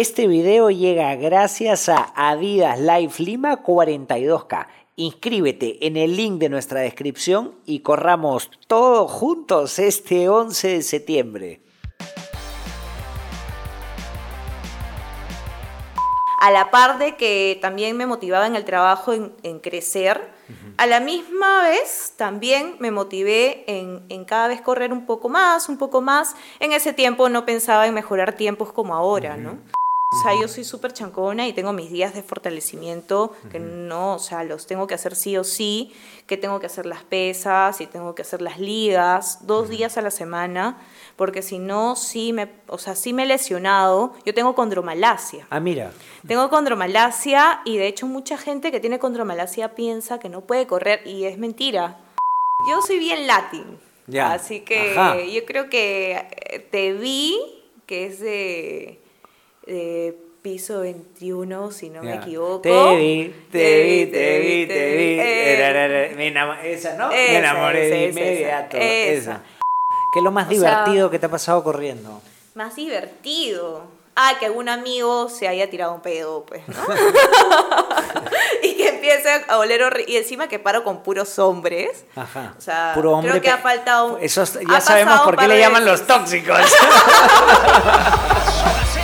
Este video llega gracias a Adidas Life Lima 42K. Inscríbete en el link de nuestra descripción y corramos todos juntos este 11 de septiembre. a la par de que también me motivaba en el trabajo en, crecer, a la misma vez también me motivé en, cada vez correr un poco más, un poco más. En ese tiempo no pensaba en mejorar tiempos como ahora, ¿no? O sea, yo soy súper chancona y tengo mis días de fortalecimiento que no, o sea, los tengo que hacer sí o sí, que tengo que hacer las pesas y tengo que hacer las ligas dos días a la semana, porque si no, sí me, o sea, sí me he lesionado. Yo tengo condromalacia. Ah, mira. Tengo condromalacia y de hecho mucha gente que tiene condromalacia piensa que no puede correr y es mentira. Yo soy bien latín. Ya. Así que yo creo que eh, te vi, que es de de piso 21, si no me equivoco. Te vi, te vi, te vi, te vi. esa, ¿no? me enamoré de inmediato. Esa. ¿Qué es lo más divertido que te ha pasado corriendo? Más divertido. Ah, que algún amigo se haya tirado un pedo, pues, ¿no? y que empiece a oler horrible. Y encima que paro con puros hombres. Ajá. O sea, creo que ha faltado. Eso ya sabemos por qué le llaman los tóxicos.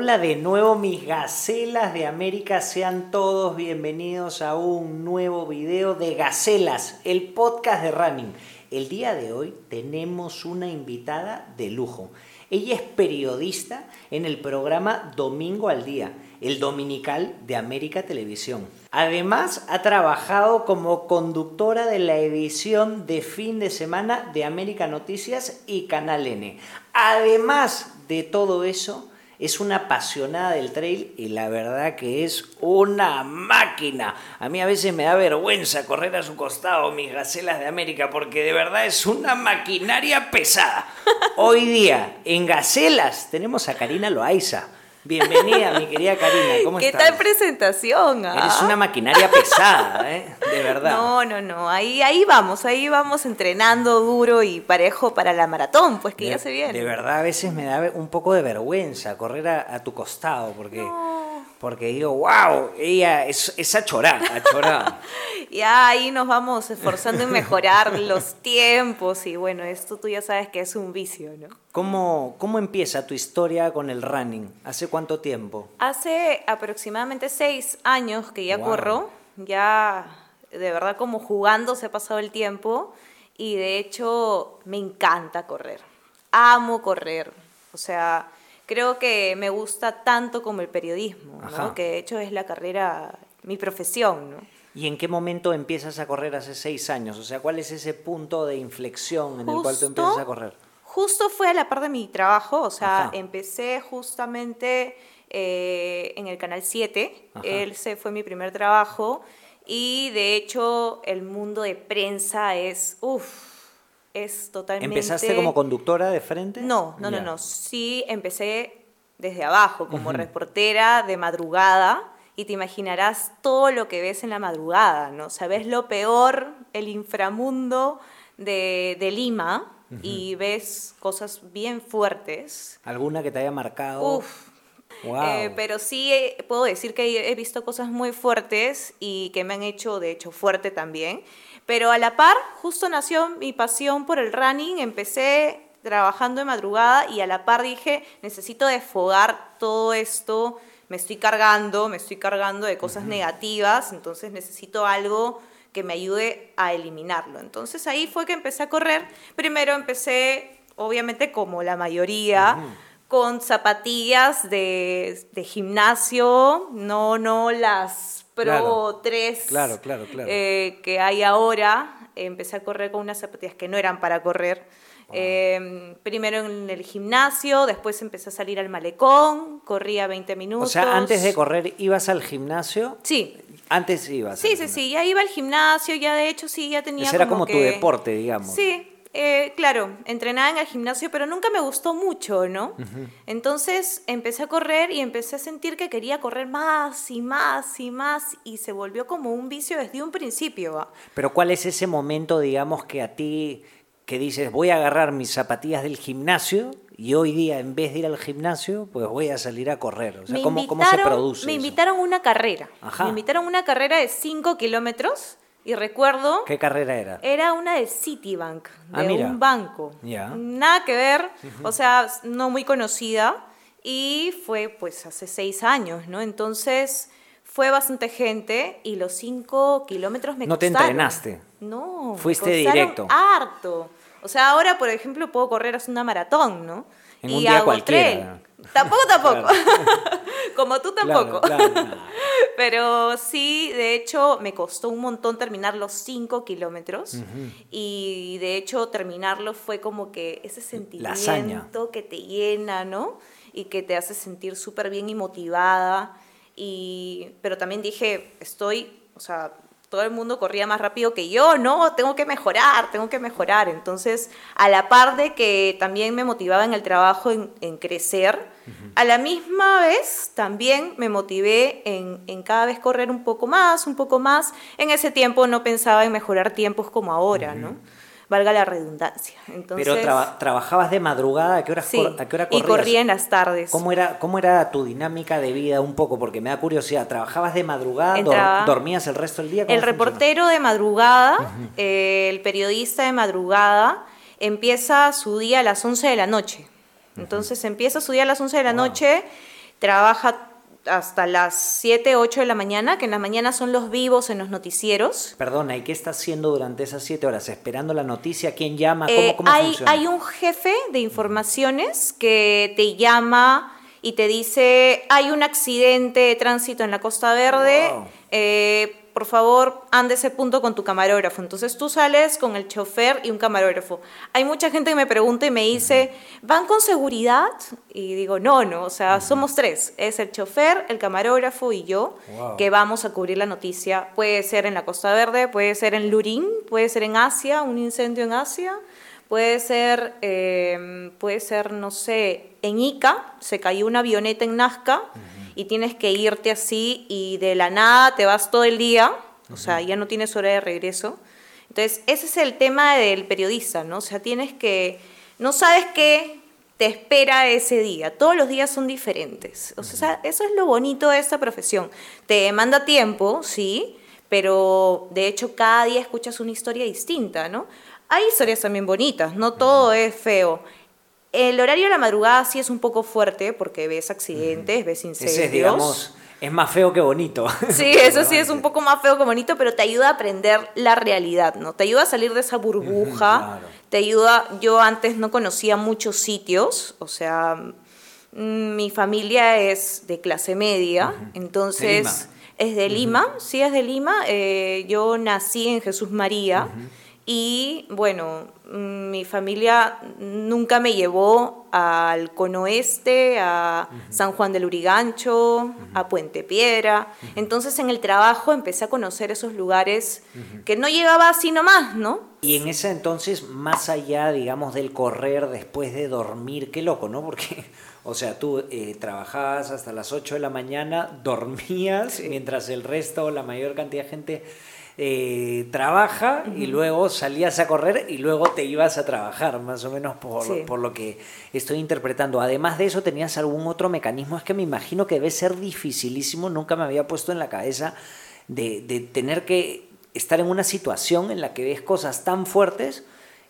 Hola de nuevo mis gacelas de América, sean todos bienvenidos a un nuevo video de Gacelas, el podcast de Running. El día de hoy tenemos una invitada de lujo. Ella es periodista en el programa Domingo al Día, el dominical de América Televisión. Además, ha trabajado como conductora de la edición de fin de semana de América Noticias y Canal N. Además de todo eso, es una apasionada del trail y la verdad que es una máquina. A mí a veces me da vergüenza correr a su costado mis gacelas de América porque de verdad es una maquinaria pesada. Hoy día en gacelas tenemos a Karina Loaiza Bienvenida, mi querida Karina. ¿Cómo ¿Qué tal presentación? Ah? Eres una maquinaria pesada, ¿eh? De verdad. No, no, no. Ahí, ahí vamos, ahí vamos entrenando duro y parejo para la maratón, pues que ya se viene. De verdad, a veces me da un poco de vergüenza correr a, tu costado, porque porque digo, wow, ella es, es achorá, achorá. ya ahí nos vamos esforzando en mejorar los tiempos y bueno, esto tú ya sabes que es un vicio, ¿no? ¿Cómo, ¿Cómo empieza tu historia con el running? ¿Hace cuánto tiempo? Hace aproximadamente seis años que ya corro, ya de verdad como jugando se ha pasado el tiempo y de hecho me encanta correr, amo correr, o sea creo que me gusta tanto como el periodismo, ¿no? que de hecho es la carrera, mi profesión. ¿no? ¿Y en qué momento empiezas a correr hace seis años? O sea, ¿cuál es ese punto de inflexión en el cual tú empiezas a correr? Justo fue a la par de mi trabajo, o sea, empecé justamente eh, en el Canal 7, ese fue mi primer trabajo, y de hecho el mundo de prensa es, uff, es totalmente... ¿Empezaste como conductora de frente? No, no, no, no. Sí, empecé desde abajo, como reportera de madrugada, y te imaginarás todo lo que ves en la madrugada, ¿no? Sabes lo peor, el inframundo de, Lima, y ves cosas bien fuertes. ¿Alguna que te haya marcado? Uf, eh, pero sí eh, puedo decir que he visto cosas muy fuertes y que me han hecho, de hecho, fuerte también. Pero a la par, justo nació mi pasión por el running, empecé trabajando de madrugada y a la par dije, necesito desfogar todo esto, me estoy cargando, me estoy cargando de cosas negativas, entonces necesito algo que me ayude a eliminarlo. Entonces ahí fue que empecé a correr. Primero empecé, obviamente como la mayoría, con zapatillas de, de, gimnasio, no, no las Pro 3 claro, claro, claro. Eh, que hay ahora. Empecé a correr con unas zapatillas que no eran para correr. Em, primero en el gimnasio, después empecé a salir al malecón, corría 20 minutos. O sea, antes de correr, ¿ibas al gimnasio? Sí. Antes ibas. Sí, sí, sí, ya iba al gimnasio, ya de hecho sí, ya tenía... Ese era como tu deporte, digamos. Sí, eh, claro, entrenaba en el gimnasio, pero nunca me gustó mucho, ¿no? Entonces empecé a correr y empecé a sentir que quería correr más y más y más y se volvió como un vicio desde un principio. Pero ¿cuál es ese momento, digamos, que a ti, que dices, voy a agarrar mis zapatillas del gimnasio y hoy día en vez de ir al gimnasio, pues voy a salir a correr? O sea, ¿cómo, se produce? Me invitaron a una carrera. Me invitaron a una carrera de 5 kilómetros y recuerdo... ¿Qué carrera era? Era una de Citibank, ah, de un banco. Nada que ver, o sea, no muy conocida. Y fue pues hace seis años, ¿no? Entonces fue bastante gente y los cinco kilómetros me ¿No te entrenaste? No. Fuiste directo. Harto. O sea, ahora, por ejemplo, puedo correr hasta una maratón, ¿no? En y un día cualquiera. Tampoco, tampoco. Como tú tampoco. Pero sí, de hecho, me costó un montón terminar los cinco kilómetros. Y de hecho, terminarlo fue como que ese sentimiento que te llena, ¿no? Y que te hace sentir súper bien y motivada. Y, pero también dije, estoy, o sea, todo el mundo corría más rápido que yo, no, tengo que mejorar, tengo que mejorar. Entonces, a la par de que también me motivaba en el trabajo en, crecer, a la misma vez también me motivé en, en, cada vez correr un poco más, un poco más. En ese tiempo no pensaba en mejorar tiempos como ahora, ¿no? Valga la redundancia. Entonces, Pero trabajabas de madrugada, ¿a qué, hora, ¿a qué hora corrías? Y corría en las tardes. ¿Cómo era, ¿Cómo era tu dinámica de vida un poco? Porque me da curiosidad, ¿trabajabas de madrugada? ¿Dormías el resto del día? El reportero de madrugada, eh, el periodista de madrugada, empieza su día a las 11 de la noche. Entonces empieza su día a las 11 de la noche, trabaja hasta las 7, 8 de la mañana, que en la mañana son los vivos en los noticieros. Perdona, ¿y qué está haciendo durante esas 7 horas? ¿Esperando la noticia? ¿Quién llama? ¿Cómo, eh, cómo hay, funciona? hay un jefe de informaciones que te llama y te dice, hay un accidente de tránsito en la Costa Verde, eh, por favor, ande ese punto con tu camarógrafo. Entonces tú sales con el chofer y un camarógrafo. Hay mucha gente que me pregunta y me dice, ¿van con seguridad? Y digo, no, no, o sea, somos tres. Es el chofer, el camarógrafo y yo que vamos a cubrir la noticia. Puede ser en la Costa Verde, puede ser en Lurín, puede ser en Asia, un incendio en Asia. Puede ser, em, puede ser, no sé, en Ica, se cayó una avioneta en Nazca y tienes que irte así y de la nada te vas todo el día, o sea, ya no tienes hora de regreso. Entonces, ese es el tema del periodista, ¿no? O sea, tienes que, no sabes qué te espera ese día, todos los días son diferentes. O sea, eso es lo bonito de esta profesión. Te demanda tiempo, sí, pero de hecho cada día escuchas una historia distinta, ¿no? Hay historias también bonitas, no todo es feo. El horario de la madrugada sí es un poco fuerte porque ves accidentes, ves incendios. Ese es, digamos, es más feo que bonito. Sí, eso sí es un poco más feo que bonito, pero te ayuda a aprender la realidad, ¿no? Te ayuda a salir de esa burbuja, te ayuda, yo antes no conocía muchos sitios, o sea, mm, mi familia es de clase media, entonces... Es de Lima, sí es de Lima. Eh, yo nací en Jesús María. Y bueno, mm, mi familia nunca me llevó al Cono Oeste, a San Juan del Urigancho, a Puente Piedra. Entonces en el trabajo empecé a conocer esos lugares que no llegaba así nomás, ¿no? Y en ese entonces, más allá, digamos, del correr después de dormir, qué loco, ¿no? Porque, o sea, tú eh, trabajabas hasta las 8 de la mañana, dormías, mientras el resto, la mayor cantidad de gente eh, trabaja y luego salías a correr y luego te ibas a trabajar, más o menos por, por, lo que estoy interpretando. Además de eso, ¿tenías algún otro mecanismo? Es que me imagino que debe ser dificilísimo, nunca me había puesto en la cabeza de, de tener que estar en una situación en la que ves cosas tan fuertes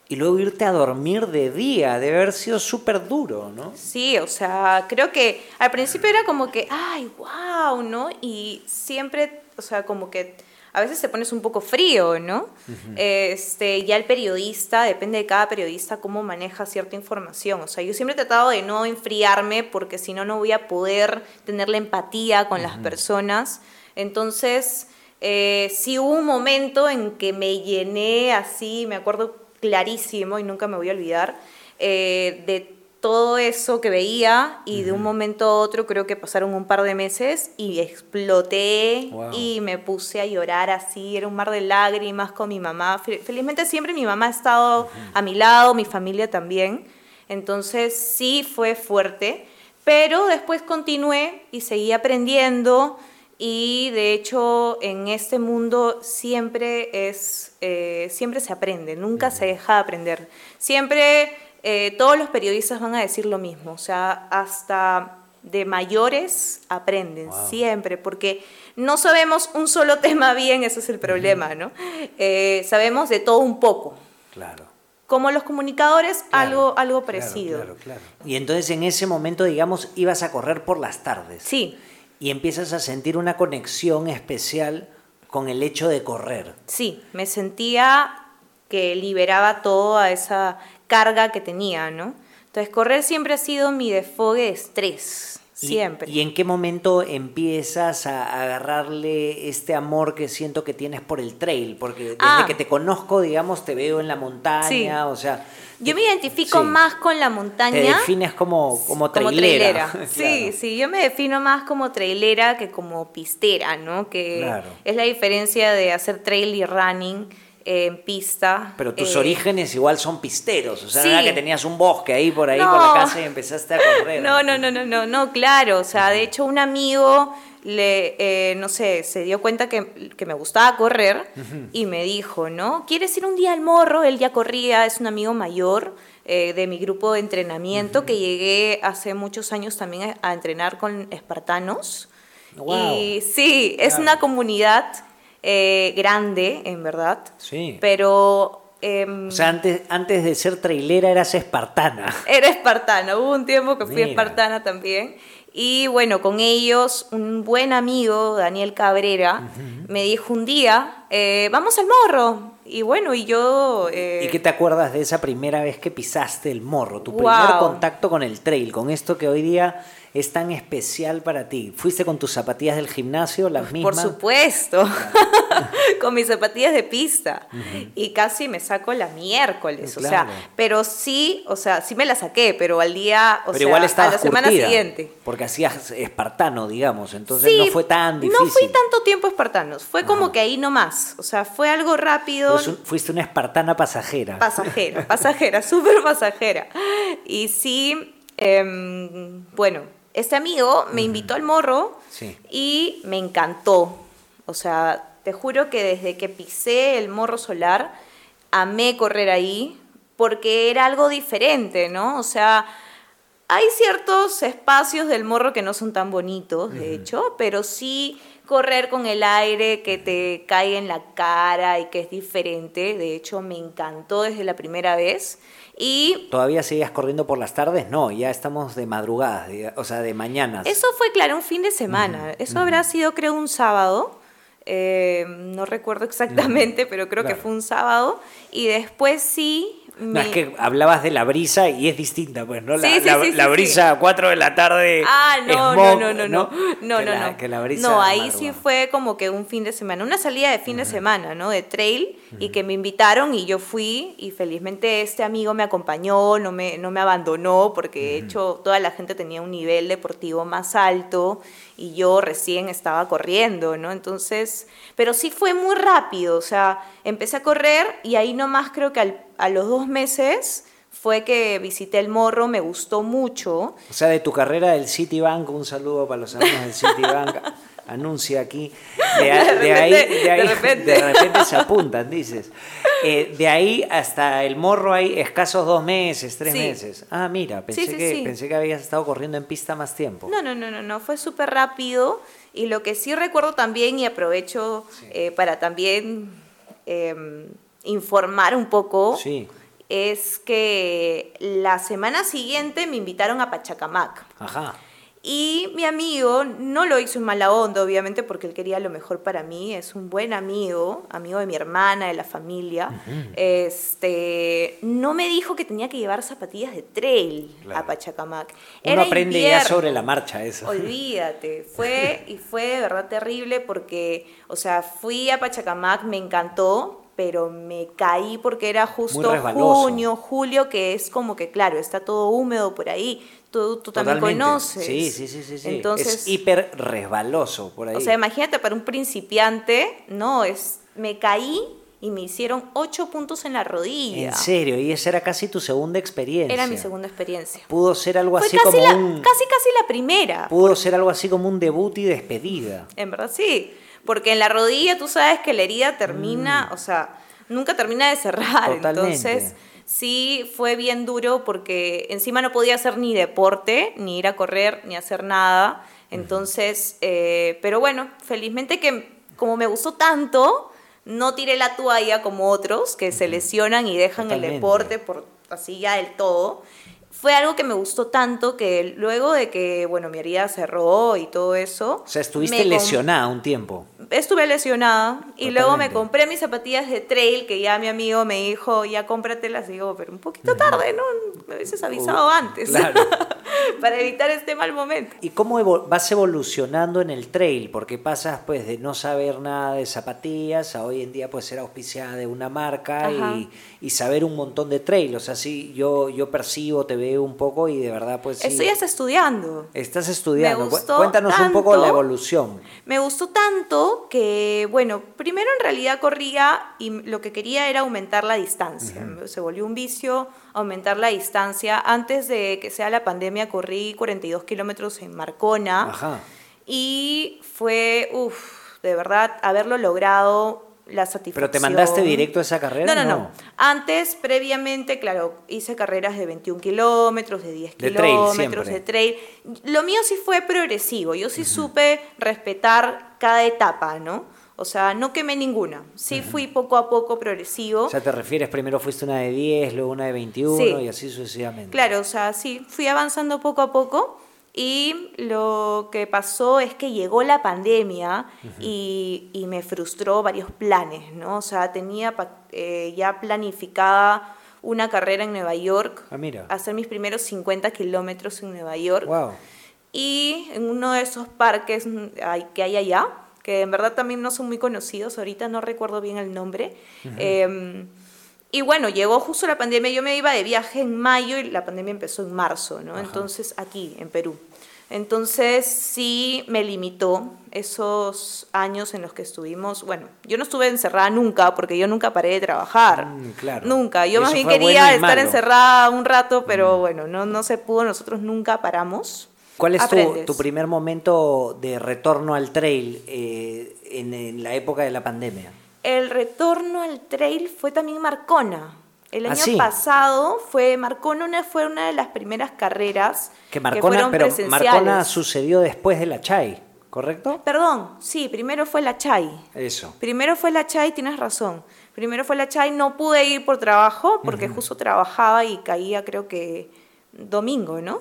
y luego irte a dormir de día, debe haber sido súper duro, ¿no? Sí, o sea, creo que al principio era como que, ay, wow, ¿no? Y siempre, o sea, como que a veces te pones un poco frío, ¿no? este, ya el periodista, depende de cada periodista cómo maneja cierta información. O sea, yo siempre he tratado de no enfriarme porque si no, no voy a poder tener la empatía con las personas. Entonces, eh, sí hubo un momento en que me llené así, me acuerdo clarísimo y nunca me voy a olvidar, eh, de todo eso que veía y de un momento a otro creo que pasaron un par de meses y exploté y me puse a llorar así, era un mar de lágrimas con mi mamá. Felizmente siempre mi mamá ha estado a mi lado, mi familia también, entonces sí fue fuerte, pero después continué y seguí aprendiendo y de hecho en este mundo siempre es, eh, siempre se aprende, nunca se deja de aprender, siempre eh, todos los periodistas van a decir lo mismo, o sea, hasta de mayores aprenden siempre, porque no sabemos un solo tema bien, ese es el problema, ¿no? Eh, sabemos de todo un poco. Claro. Como los comunicadores, algo, algo parecido. Claro, claro, y entonces en ese momento, digamos, ibas a correr por las tardes. Sí. Y empiezas a sentir una conexión especial con el hecho de correr. Sí, me sentía que liberaba toda esa carga que tenía, ¿no? Entonces, correr siempre ha sido mi desfogue de estrés, siempre. ¿Y en qué momento empiezas a agarrarle este amor que siento que tienes por el trail? Porque desde ah. que te conozco, digamos, te veo en la montaña, o sea... Yo me identifico más con la montaña. Te defines como, como trailera. Sí, sí, yo me defino más como trailera que como pistera, ¿no? Que es la diferencia de hacer trail y running en pista. Pero tus eh, orígenes igual son pisteros, o sea, sí. que tenías un bosque ahí por ahí por la casa y empezaste a correr. No, no, no, no, no, no, claro, o sea, de hecho un amigo le, eh, no sé, se dio cuenta que, que me gustaba correr y me dijo, ¿no? ¿Quieres ir un día al morro? Él ya corría, es un amigo mayor. Eh, de mi grupo de entrenamiento que llegué hace muchos años también a, entrenar con espartanos. Y sí, es una comunidad eh, grande, en verdad. Sí. Pero... Em, o sea, antes, antes de ser trailera eras espartana. Era espartana, hubo un tiempo que fui espartana también. Y bueno, con ellos, un buen amigo, Daniel Cabrera, me dijo un día, eh, vamos al morro. Y bueno, y yo... Eh, ¿Y qué te acuerdas de esa primera vez que pisaste el morro? Tu primer contacto con el trail, con esto que hoy día es tan especial para ti? ¿Fuiste con tus zapatillas del gimnasio, las mismas? Por supuesto, con mis zapatillas de pista. Y casi me saco la miércoles, o sea, pero sí, o sea, sí me la saqué, pero al día, o sea, a la semana siguiente. Porque hacías espartano, digamos, entonces no fue tan difícil. No fui tanto tiempo espartanos, fue como que ahí nomás, o sea, fue algo rápido. Pues fuiste una espartana pasajera. Pasajera, pasajera, súper pasajera. Y sí, em, bueno, este amigo me invitó al morro y me encantó. O sea, te juro que desde que pisé el morro solar, amé correr ahí porque era algo diferente, ¿no? O sea, hay ciertos espacios del morro que no son tan bonitos, de hecho, pero sí correr con el aire que te cae en la cara y que es diferente. De hecho, me encantó desde la primera vez. Y ¿Todavía seguías corriendo por las tardes? No, ya estamos de madrugadas, o sea, de mañanas. Eso fue, claro, un fin de semana. Eso habrá sido, creo, un sábado. Eh, no recuerdo exactamente, pero creo que fue un sábado. Y después sí, no, es que hablabas de la brisa y es distinta, pues, ¿no? La, la, brisa a 4 de la tarde. Ah, no, no, no, no, no. No, no, la, no. Que la brisa no ahí sí fue como que un fin de semana, una salida de fin de semana, ¿no? De trail y que me invitaron y yo fui y felizmente este amigo me acompañó, no me, no me abandonó porque de hecho toda la gente tenía un nivel deportivo más alto y yo recién estaba corriendo, ¿no? Entonces, pero sí fue muy rápido, o sea, empecé a correr y ahí nomás creo que a los dos meses fue que visité el morro, me gustó mucho. O sea, de tu carrera del Citibank, un saludo para los amigos del Citibank. Anuncia aquí. De, ahí, de, repente. se apuntan, dices. Eh, de ahí hasta el morro hay escasos dos meses, tres meses. Ah, mira, pensé, que, pensé que habías estado corriendo en pista más tiempo. No, no, no, no, no fue súper rápido. Y lo que sí recuerdo también, y aprovecho eh, para también em, informar un poco, es que la semana siguiente me invitaron a Pachacamac. Ajá. Y mi amigo no lo hizo en mala onda, obviamente, porque él quería lo mejor para mí. Es un buen amigo, amigo de mi hermana, de la familia. Este, no me dijo que tenía que llevar zapatillas de trail a Pachacamac. Uno aprende ya sobre la marcha eso. Olvídate. Fue y fue de verdad terrible porque, o sea, fui a Pachacamac, me encantó, pero me caí porque era justo junio, julio, que es como que, claro, está todo húmedo por ahí. Tú, tú también conoces. Sí, sí, sí, sí. Entonces, es hiper resbaloso por ahí. O sea, imagínate para un principiante, no, es, me caí y me hicieron ocho puntos en la rodilla. En serio, y esa era casi tu segunda experiencia. Era mi segunda experiencia. Pudo ser algo así como un... Casi, casi la primera. Pudo ser algo así como un debut y despedida. En verdad sí. Porque en la rodilla tú sabes que la herida termina, mm. o sea, nunca termina de cerrar. Entonces, sí fue bien duro porque encima no podía hacer ni deporte, ni ir a correr, ni hacer nada. Entonces, eh, pero bueno, felizmente que como me gustó tanto, no tiré la toalla como otros que se lesionan y dejan el deporte por así ya del todo fue algo que me gustó tanto que luego de que, bueno, mi herida cerró y todo eso... O sea, estuviste lesionada un tiempo. Estuve lesionada y luego me compré mis zapatillas de trail que ya mi amigo me dijo, ya cómpratelas. Y digo, pero un poquito tarde, ¿no? Me hubieses avisado antes. Claro. para evitar este mal momento. ¿Y cómo vas evolucionando en el trail? Porque pasas pues de no saber nada de zapatillas a hoy en día pues ser auspiciada de una marca y, y, saber un montón de trail. O sea, sí, yo, yo percibo, te veo un poco y de verdad pues... Sí, Estoy estudiando. Estás estudiando. Cuéntanos un poco la evolución. Me gustó tanto que, bueno, primero en realidad corría y lo que quería era aumentar la distancia. Se volvió un vicio aumentar la distancia. Antes de que sea la pandemia corrí 42 kilómetros en Marcona. Y fue, uff, de verdad, haberlo logrado la satisfacción. ¿Pero te mandaste directo a esa carrera? No, no, no. Antes, previamente, claro, hice carreras de 21 kilómetros, de 10 kilómetros, de trail. Lo mío sí fue progresivo. Yo sí supe respetar cada etapa, ¿no? O sea, no quemé ninguna. Sí fui poco a poco progresivo. O sea, te refieres, primero fuiste una de 10, luego una de 21 y así sucesivamente. Claro, o sea, sí, fui avanzando poco a poco y lo que pasó es que llegó la pandemia y, me frustró varios planes, ¿no? O sea, tenía eh, ya planificada una carrera en Nueva York, ah, mira. hacer mis primeros 50 kilómetros en Nueva York. Wow. Y en uno de esos parques que hay allá, que en verdad también no son muy conocidos, ahorita no recuerdo bien el nombre. Em, y bueno, llegó justo la pandemia, yo me iba de viaje en mayo y la pandemia empezó en marzo, ¿no? Entonces aquí, en Perú. Entonces sí me limitó esos años en los que estuvimos. Bueno, yo no estuve encerrada nunca porque yo nunca paré de trabajar. Mm, claro. Nunca. Yo más bien quería estar encerrada un rato, pero mm. bueno, no, no se pudo. Nosotros nunca paramos. ¿Cuál es tu, primer momento de retorno al trail eh, en, la época de la pandemia? El retorno al trail fue también Marcona. El ¿Ah, año pasado fue Marcona fue una de las primeras carreras que, Marcona, pero Marcona sucedió después de la Chai, ¿correcto? Perdón, sí, primero fue la Chai. Eso. Primero fue la Chai, tienes razón. Primero fue la Chai, no pude ir por trabajo porque justo trabajaba y caía creo que domingo, ¿no?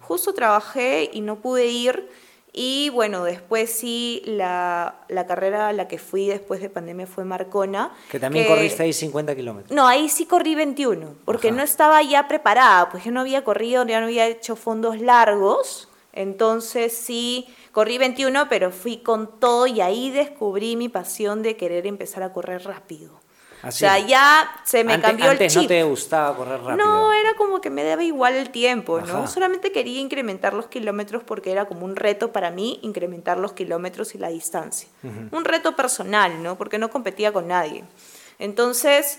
Justo trabajé y no pude ir. Y bueno, después sí, la, carrera a la que fui después de pandemia fue Marcona. Que también corriste ahí 50 kilómetros. No, ahí sí corrí 21, porque no estaba ya preparada, pues yo no había corrido, ya no había hecho fondos largos. Entonces sí, corrí 21, pero fui con todo y ahí descubrí mi pasión de querer empezar a correr rápido. O sea, ya se me cambió el chip. no te gustaba correr rápido. No, era como que me daba igual el tiempo, ¿no? Solamente quería incrementar los kilómetros porque era como un reto para mí incrementar los kilómetros y la distancia. Un reto personal, ¿no? Porque no competía con nadie. Entonces,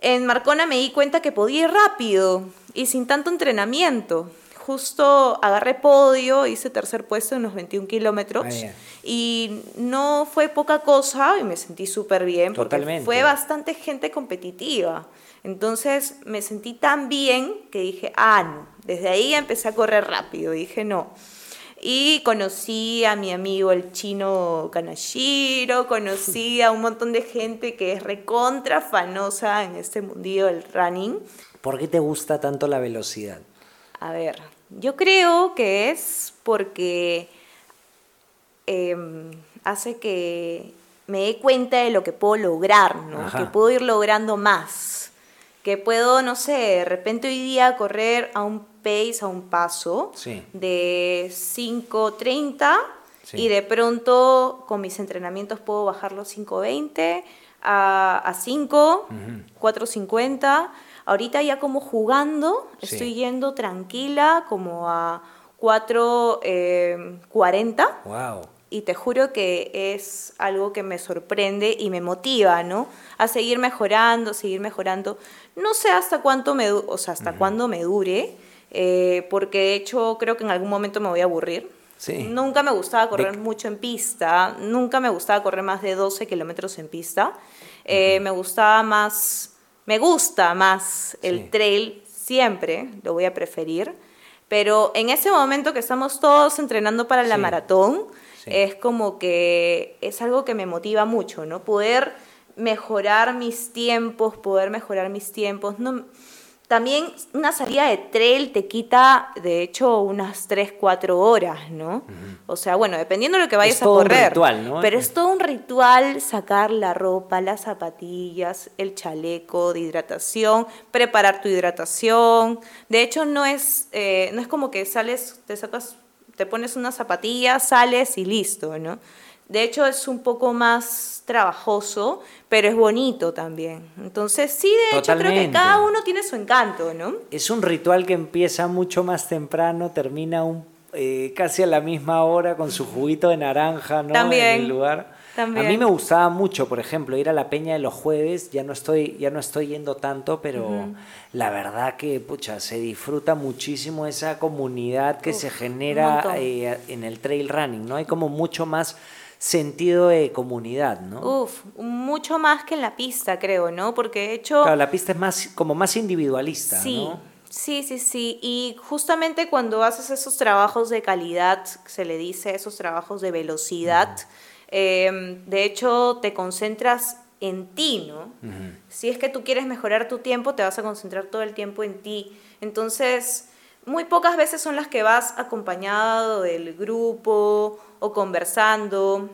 en Marcona me di cuenta que podía ir rápido y sin tanto entrenamiento justo agarré podio, hice tercer puesto en los 21 kilómetros ah, y no fue poca cosa y me sentí súper bien porque fue bastante gente competitiva. Entonces me sentí tan bien que dije, ah, no, desde ahí empecé a correr rápido, dije no. Y conocí a mi amigo el chino Kanashiro, conocí a un montón de gente que es recontra fanosa en este mundillo del running. ¿Por qué te gusta tanto la velocidad? A ver, yo creo que es porque em, hace que me dé cuenta de lo que puedo lograr, ¿no? Que puedo ir logrando más. Que puedo, no sé, de repente hoy día correr a un pace, a un paso de 5.30 y de pronto con mis entrenamientos puedo bajar los 5.20 a, 5, 4.50. Ahorita ya como jugando, estoy yendo tranquila como a 4.40. Eh, wow. Y te juro que es algo que me sorprende y me motiva, ¿no? A seguir mejorando, seguir mejorando. No sé hasta cuánto me, o sea, hasta cuándo me dure, eh, porque de hecho creo que en algún momento me voy a aburrir. Sí. Nunca me gustaba correr mucho en pista, nunca me gustaba correr más de 12 kilómetros en pista. Eh, me gustaba más, me gusta más el trail siempre, lo voy a preferir. Pero en ese momento que estamos todos entrenando para la maratón, es como que es algo que me motiva mucho, ¿no? Poder mejorar mis tiempos, poder mejorar mis tiempos. No, también una salida de trail te quita, de hecho, unas 3, 4 horas, ¿no? O sea, bueno, dependiendo de lo que vayas a correr. Un ritual, ¿no? Pero es todo un ritual sacar la ropa, las zapatillas, el chaleco de hidratación, preparar tu hidratación. De hecho, no es, eh, no es como que sales, te sacas, te pones unas zapatillas, sales y listo, ¿no? De hecho, es un poco más trabajoso, pero es bonito también. Entonces, sí, de hecho, creo que cada uno tiene su encanto, ¿no? Es un ritual que empieza mucho más temprano, termina un, eh, casi a la misma hora con su juguito de naranja, ¿no? También. En el lugar. También. A mí me gustaba mucho, por ejemplo, ir a la peña de los jueves, ya no estoy, ya no estoy yendo tanto, pero la verdad que, pucha, se disfruta muchísimo esa comunidad que se genera eh, en el trail running, ¿no? Hay como mucho más sentido de comunidad, ¿no? Uf, mucho más que en la pista, creo, ¿no? Porque de hecho... Claro, la pista es más, como más individualista, sí, ¿no? Sí, sí, sí. Y justamente cuando haces esos trabajos de calidad, se le dice esos trabajos de velocidad, em, de hecho te concentras en ti, ¿no? Si es que tú quieres mejorar tu tiempo, te vas a concentrar todo el tiempo en ti. Entonces, muy pocas veces son las que vas acompañado del grupo o conversando.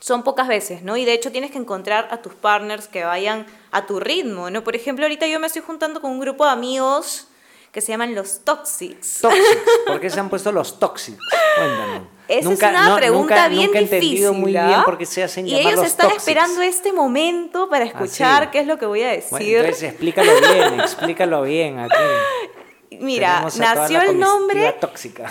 Son pocas veces, ¿no? Y de hecho tienes que encontrar a tus partners que vayan a tu ritmo, ¿no? Por ejemplo, ahorita yo me estoy juntando con un grupo de amigos que se llaman los Toxics. Toxics. ¿Por qué se han puesto los Toxics? Cuéntame. Esa es una pregunta bien nunca he entendido muy bien ¿ah? por qué se hacen Y ellos están esperando este momento para escuchar qué es lo que voy a decir. Bueno, entonces explícalo bien, explícalo bien aquí. Mira, nació el nombre. tóxica.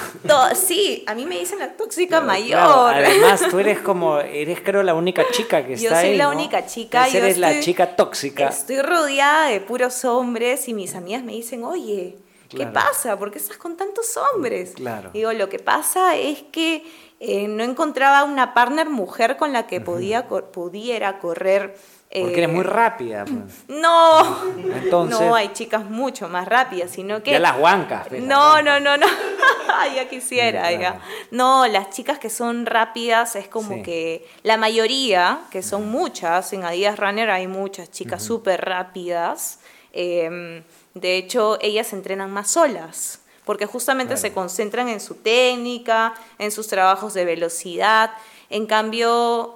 sí, a mí me dicen la tóxica mayor. Además, tú eres como, eres creo la única chica que está ahí. Yo soy la única chica. Yo eres la chica tóxica. Estoy rodeada de puros hombres y mis amigas me dicen, oye, ¿qué pasa? ¿Por qué estás con tantos hombres? Claro. Digo, lo que pasa es que eh, no encontraba una partner mujer con la que podía, pudiera correr porque eres muy eh, rápida. Pues. No, Entonces, no, hay chicas mucho más rápidas, sino que... Ya las huancas. No, no, no, no, ya quisiera, ya. No, las chicas que son rápidas es como que la mayoría, que son muchas, en Adidas Runner hay muchas chicas súper rápidas. Em, de hecho, ellas entrenan más solas porque justamente se concentran en su técnica, en sus trabajos de velocidad. En cambio,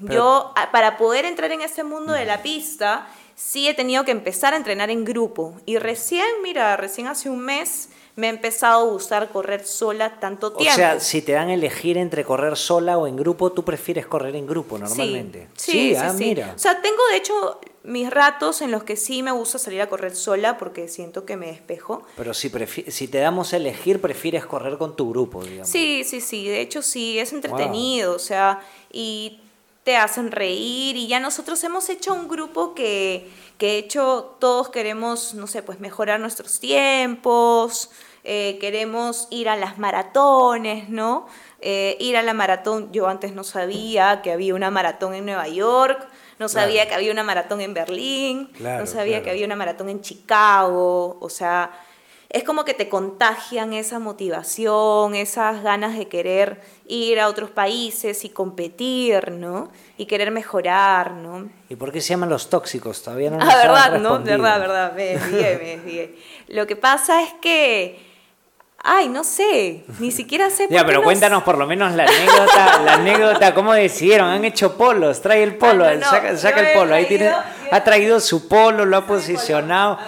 yo para poder entrar en ese mundo de la pista, sí he tenido que empezar a entrenar en grupo. Y recién, mira, recién hace un mes me ha empezado a gustar correr sola tanto tiempo. O sea, si te dan a elegir entre correr sola o en grupo, tú prefieres correr en grupo normalmente. Sí, sí, ah, mira. O sea, tengo de hecho mis ratos en los que sí me gusta salir a correr sola porque siento que me despejo. Pero si, si te damos a elegir, prefieres correr con tu grupo, digamos. Sí, sí, sí. De hecho, sí, es entretenido. O sea, y te hacen reír. Y ya nosotros hemos hecho un grupo que, que de hecho todos queremos, no sé, pues mejorar nuestros tiempos eh, queremos ir a las maratones, ¿no? Eh, ir a la maratón, yo antes no sabía que había una maratón en Nueva York, no sabía que había una maratón en Berlín, no sabía que había una maratón en Chicago, o sea, es como que te contagian esa motivación, esas ganas de querer ir a otros países y competir, ¿no? Y querer mejorar, ¿no? ¿Y por qué se llaman los tóxicos? Todavía no Ah, verdad, ¿no? Verdad, verdad, me desvié, me desvié. Lo que pasa es que Ay, no sé, ni siquiera sé. ya, pero cuéntanos por lo menos la anécdota, la anécdota, cómo decidieron, han hecho polos, trae el polo, saca, el polo, ahí tiene, ha traído su polo, lo ha posicionado.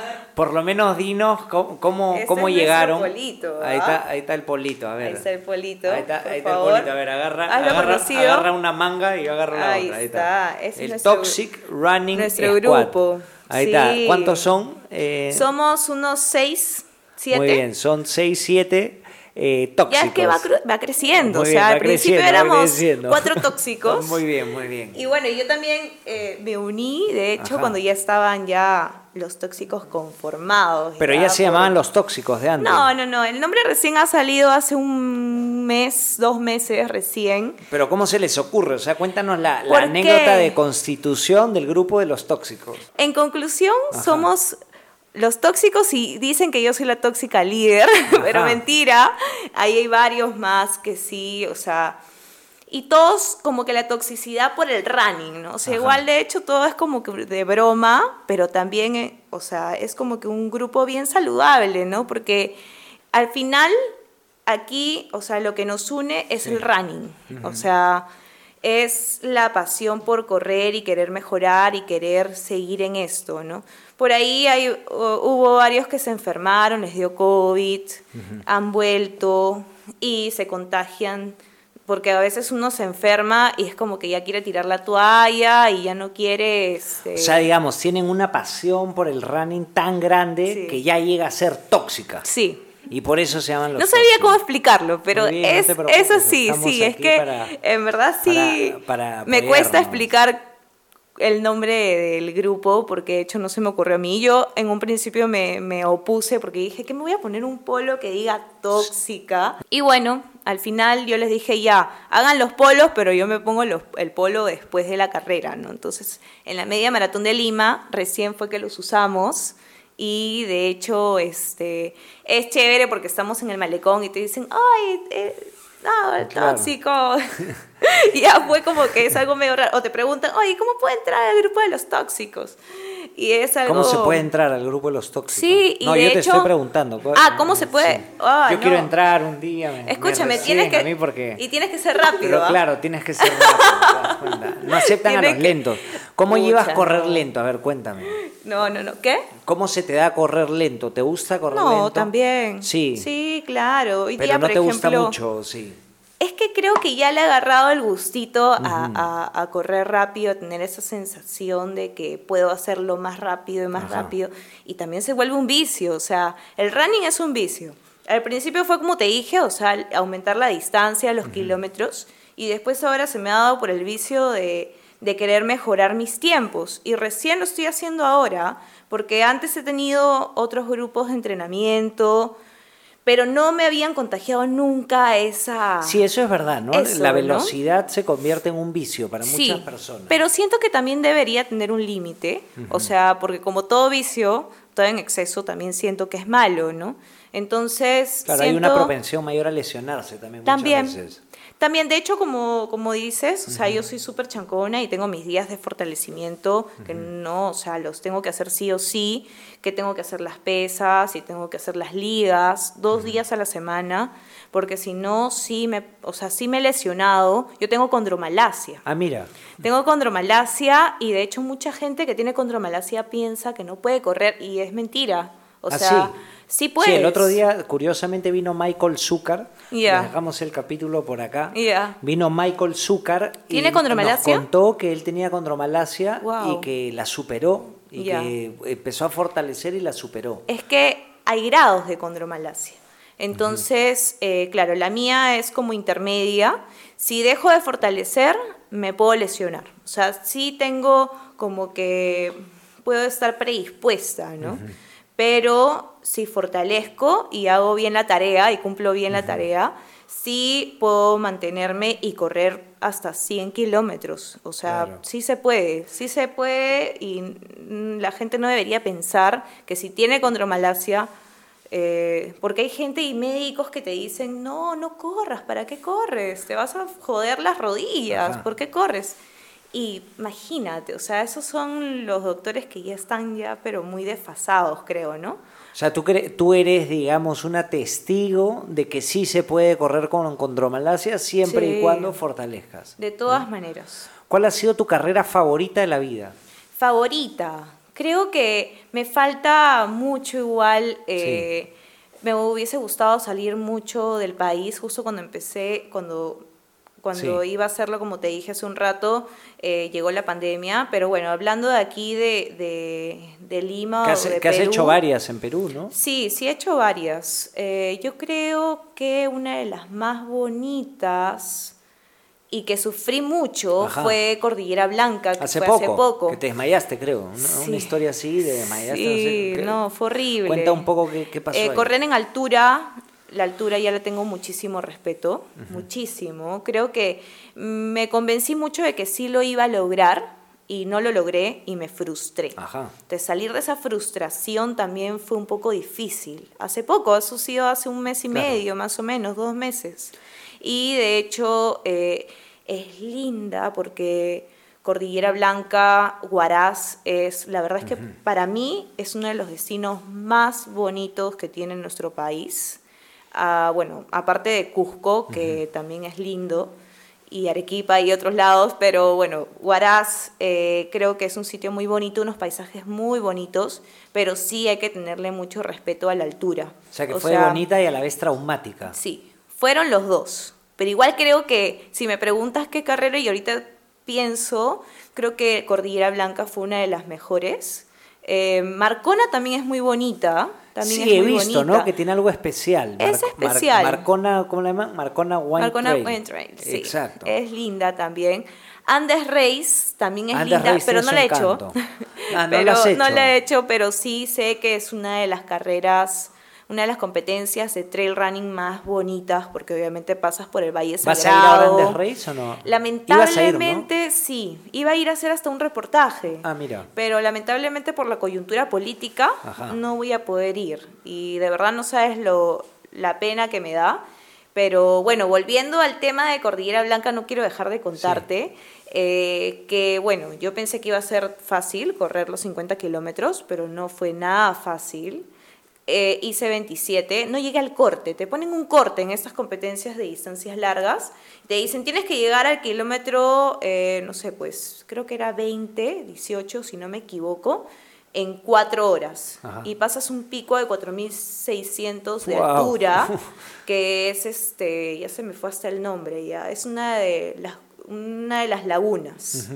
Por lo menos dinos cómo, cómo, cómo llegaron. Polito, ahí, está, ahí está el polito, a ver. Ahí está el polito. Ahí está, ahí está el polito, a ver, agarra, agarra, agarra, una manga y agarra la ahí otra. Ahí está. está. el Toxic Running nuestro grupo. Ahí está. ¿Cuántos son? Eh, Somos unos seis, siete. Muy bien, son seis, siete eh, tóxicos. Ya es que va, creciendo, o sea, al principio éramos cuatro tóxicos. muy bien, muy bien. Y bueno, yo también eh, me uní, de hecho, cuando ya estaban ya los tóxicos conformados. Pero ya, se llamaban los tóxicos de antes. No, no, no, el nombre recién ha salido hace un mes, dos meses recién. Pero ¿cómo se les ocurre? O sea, cuéntanos la, anécdota de constitución del grupo de los tóxicos. En conclusión, somos los tóxicos y dicen que yo soy la tóxica líder, pero mentira. Ahí hay varios más que sí, o sea, y todos como que la toxicidad por el running, ¿no? O sea, igual de hecho todo es como que de broma, pero también, eh, o sea, es como que un grupo bien saludable, ¿no? Porque al final aquí, o sea, lo que nos une es el running, o sea, es la pasión por correr y querer mejorar y querer seguir en esto, ¿no? Por ahí hay, hubo varios que se enfermaron, les dio COVID, han vuelto y se contagian porque a veces uno se enferma y es como que ya quiere tirar la toalla y ya no quiere... Este... O sea, digamos, tienen una pasión por el running tan grande que ya llega a ser tóxica. Sí. Y por eso se llaman los No sabía cómo explicarlo, pero es, eso sí, sí, es que en verdad sí me cuesta explicar el nombre del grupo, porque de hecho no se me ocurrió a mí. Yo en un principio me, me opuse porque dije que me voy a poner un polo que diga tóxica. Y bueno, al final yo les dije ya, hagan los polos, pero yo me pongo el polo después de la carrera, ¿no? Entonces, en la media maratón de Lima, recién fue que los usamos. Y de hecho, este, es chévere porque estamos en el malecón y te dicen, ay, eh, no, el tóxico. y ya fue como que es algo medio raro. O te preguntan, oye, ¿cómo puedo entrar al grupo de los tóxicos? Y es algo... ¿Cómo se puede entrar al grupo de los tóxicos? Sí, y No, yo te estoy preguntando. Ah, ¿cómo se puede? yo quiero entrar un día. Escúchame, tienes que... porque... Y tienes que ser rápido. Pero ¿ah? claro, tienes que ser rápido. no aceptan a los lentos. ¿Cómo llevas a correr lento? A ver, cuéntame. No, no, no. ¿Qué? ¿Cómo se te da correr lento? ¿Te gusta correr lento? No, también. Sí. Sí, claro. Hoy Pero no te gusta mucho, sí. Es que creo que ya le ha agarrado el gustito a, correr rápido, a tener esa sensación de que puedo hacerlo más rápido y más rápido. Y también se vuelve un vicio, o sea, el running es un vicio. Al principio fue como te dije, o sea, aumentar la distancia, los kilómetros, y después ahora se me ha dado por el vicio de, de querer mejorar mis tiempos. Y recién lo estoy haciendo ahora, porque antes he tenido otros grupos de entrenamiento, pero no me habían contagiado nunca esa... Sí, eso es verdad, ¿no? la velocidad se convierte en un vicio para muchas personas. Pero siento que también debería tener un límite, o sea, porque como todo vicio, todo en exceso también siento que es malo, ¿no? Entonces... Claro, hay una propensión mayor a lesionarse también, también muchas veces. También, de hecho, como, como dices, o sea, yo soy súper chancona y tengo mis días de fortalecimiento que no, o sea, los tengo que hacer sí o sí, que tengo que hacer las pesas y tengo que hacer las ligas dos días a la semana, porque si no, sí me, o sea, sí me he lesionado. Yo tengo condromalacia. Ah, mira. Tengo condromalacia y de hecho mucha gente que tiene condromalacia piensa que no puede correr y es mentira. O ¿Ah, sea, Sí, puedes. Sí, el otro día, curiosamente, vino Michael Zucker. Yeah. Dejamos el capítulo por acá. Vino Michael Zucker. ¿Tiene y condromalacia? Nos contó que él tenía condromalacia y que la superó. Y que empezó a fortalecer y la superó. Es que hay grados de condromalacia. Entonces, eh, claro, la mía es como intermedia. Si dejo de fortalecer, me puedo lesionar. O sea, sí tengo como que puedo estar predispuesta, ¿no? pero si fortalezco y hago bien la tarea y cumplo bien la tarea, sí puedo mantenerme y correr hasta 100 kilómetros. O sea, sí se puede, sí se puede y la gente no debería pensar que si tiene condromalacia, eh, porque hay gente y médicos que te dicen, no, no corras, ¿para qué corres? Te vas a joder las rodillas, ¿por qué corres? Y imagínate, o sea, esos son los doctores que ya están ya, pero muy desfasados, creo, ¿no? O sea, tú, tú eres, digamos, una testigo de que sí se puede correr con condromalacia siempre y cuando fortalezcas. De todas maneras. ¿Cuál ha sido tu carrera favorita de la vida? Favorita, creo que me falta mucho igual. Eh, me hubiese gustado salir mucho del país justo cuando empecé, cuando cuando iba a hacerlo, como te dije hace un rato, eh, llegó la pandemia. Pero bueno, hablando de aquí, de, de, Lima. Que, has, que has hecho varias en Perú, ¿no? Sí, sí he hecho varias. Eh, yo creo que una de las más bonitas y que sufrí mucho fue Cordillera Blanca, que hace fue poco, hace poco. Que te desmayaste, creo. Una, historia así de desmayaste. Sí, no, fue horrible. Cuenta un poco qué, pasó. Eh, correr en altura, la altura ya le tengo muchísimo respeto, muchísimo. Creo que me convencí mucho de que sí lo iba a lograr y no lo logré y me frustré. Ajá. De salir de esa frustración también fue un poco difícil. Hace poco, eso ha sido hace un mes y medio, más o menos, dos meses. Y de hecho eh, es linda porque Cordillera Blanca, Huaraz, es, la verdad es que para mí es uno de los destinos más bonitos que tiene nuestro país. Ah, bueno, aparte de Cusco, que también es lindo, y Arequipa y otros lados, pero bueno, Huaraz eh, creo que es un sitio muy bonito, unos paisajes muy bonitos, pero sí hay que tenerle mucho respeto a la altura. O sea que fue bonita y a la vez traumática. Sí, fueron los dos. Pero igual creo que si me preguntas qué carrera y ahorita pienso, creo que Cordillera Blanca fue una de las mejores. Eh, Marcona también es muy bonita. También sí, he visto, ¿no? Que tiene algo especial. es especial. Marcona, ¿cómo le llaman? Marcona Wine Marcona Wine sí. Exacto. Es linda también. Andes Race también es linda, pero no la he hecho. Ah, no, pero, hecho. no la he hecho, pero sí sé que es una de las carreras una de las competencias de trail running más bonitas, porque obviamente pasas por el Valle Sagrado. ¿Vas a ir a Race o no? Lamentablemente sí, iba a ir a hacer hasta un reportaje. Ah, mira. Pero lamentablemente por la coyuntura política no voy a poder ir. Y de verdad no sabes lo, la pena que me da. Pero bueno, volviendo al tema de Cordillera Blanca, no quiero dejar de contarte eh, que, bueno, yo pensé que iba a ser fácil correr los 50 kilómetros, pero no fue nada fácil eh, hice 27, no llegué al corte, te ponen un corte en estas competencias de distancias largas, te dicen tienes que llegar al kilómetro, eh, no sé, pues creo que era 20, 18, si no me equivoco, en cuatro horas. Y pasas un pico de 4.600 de altura, que es, este, ya se me fue hasta el nombre, ya, es una de las, una de las lagunas.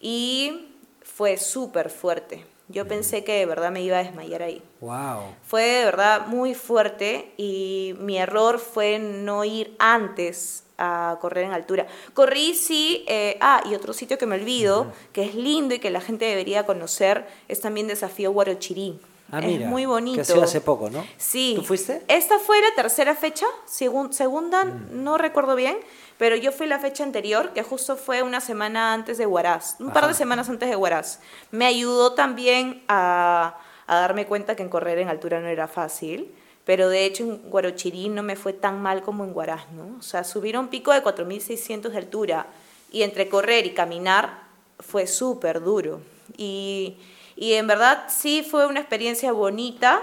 Y fue súper fuerte yo pensé que de verdad me iba a desmayar ahí. Wow. Fue de verdad muy fuerte y mi error fue no ir antes a correr en altura. Corrí sí, eh, ah, y otro sitio que me olvido, que es lindo y que la gente debería conocer, es también Desafío Guarochirí. Ah, es muy bonito. Que ha sido hace poco, ¿no? Sí. ¿Tú fuiste? Esta fue la tercera fecha, segunda, mm. no recuerdo bien, pero yo fui la fecha anterior, que justo fue una semana antes de Huaraz, un par de semanas antes de Huaraz. Me ayudó también a, darme cuenta que en correr en altura no era fácil, pero de hecho en Guarochirí no me fue tan mal como en Huaraz, ¿no? O sea, subir a un pico de 4.600 de altura y entre correr y caminar fue súper duro. Y, y en verdad sí fue una experiencia bonita,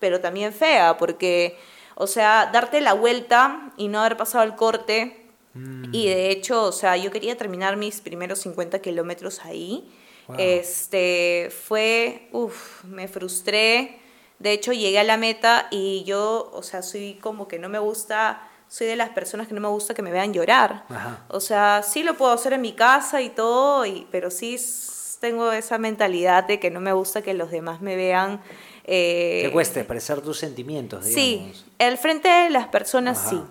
pero también fea, porque, o sea, darte la vuelta y no haber pasado el corte Mm. Y de hecho, o sea, yo quería terminar mis primeros 50 kilómetros ahí. Este, fue, uff, me frustré. De hecho, llegué a la meta y yo, o sea, soy como que no me gusta, soy de las personas que no me gusta que me vean llorar. O sea, sí lo puedo hacer en mi casa y todo, y, pero sí tengo esa mentalidad de que no me gusta que los demás me vean. Eh, Te cuesta expresar tus sentimientos, digamos. Sí, el frente de las personas sí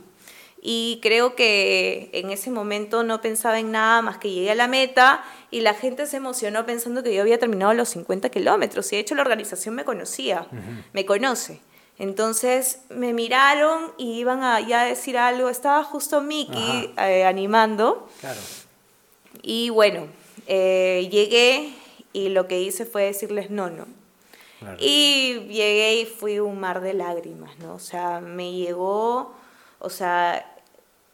y creo que en ese momento no pensaba en nada más que llegué a la meta y la gente se emocionó pensando que yo había terminado los 50 kilómetros y de hecho la organización me conocía, me conoce. Entonces me miraron y iban a ya decir algo, estaba justo Miki eh, animando. Claro. Y bueno, eh, llegué y lo que hice fue decirles no, no. Y llegué y fui un mar de lágrimas, ¿no? O sea, me llegó o sea,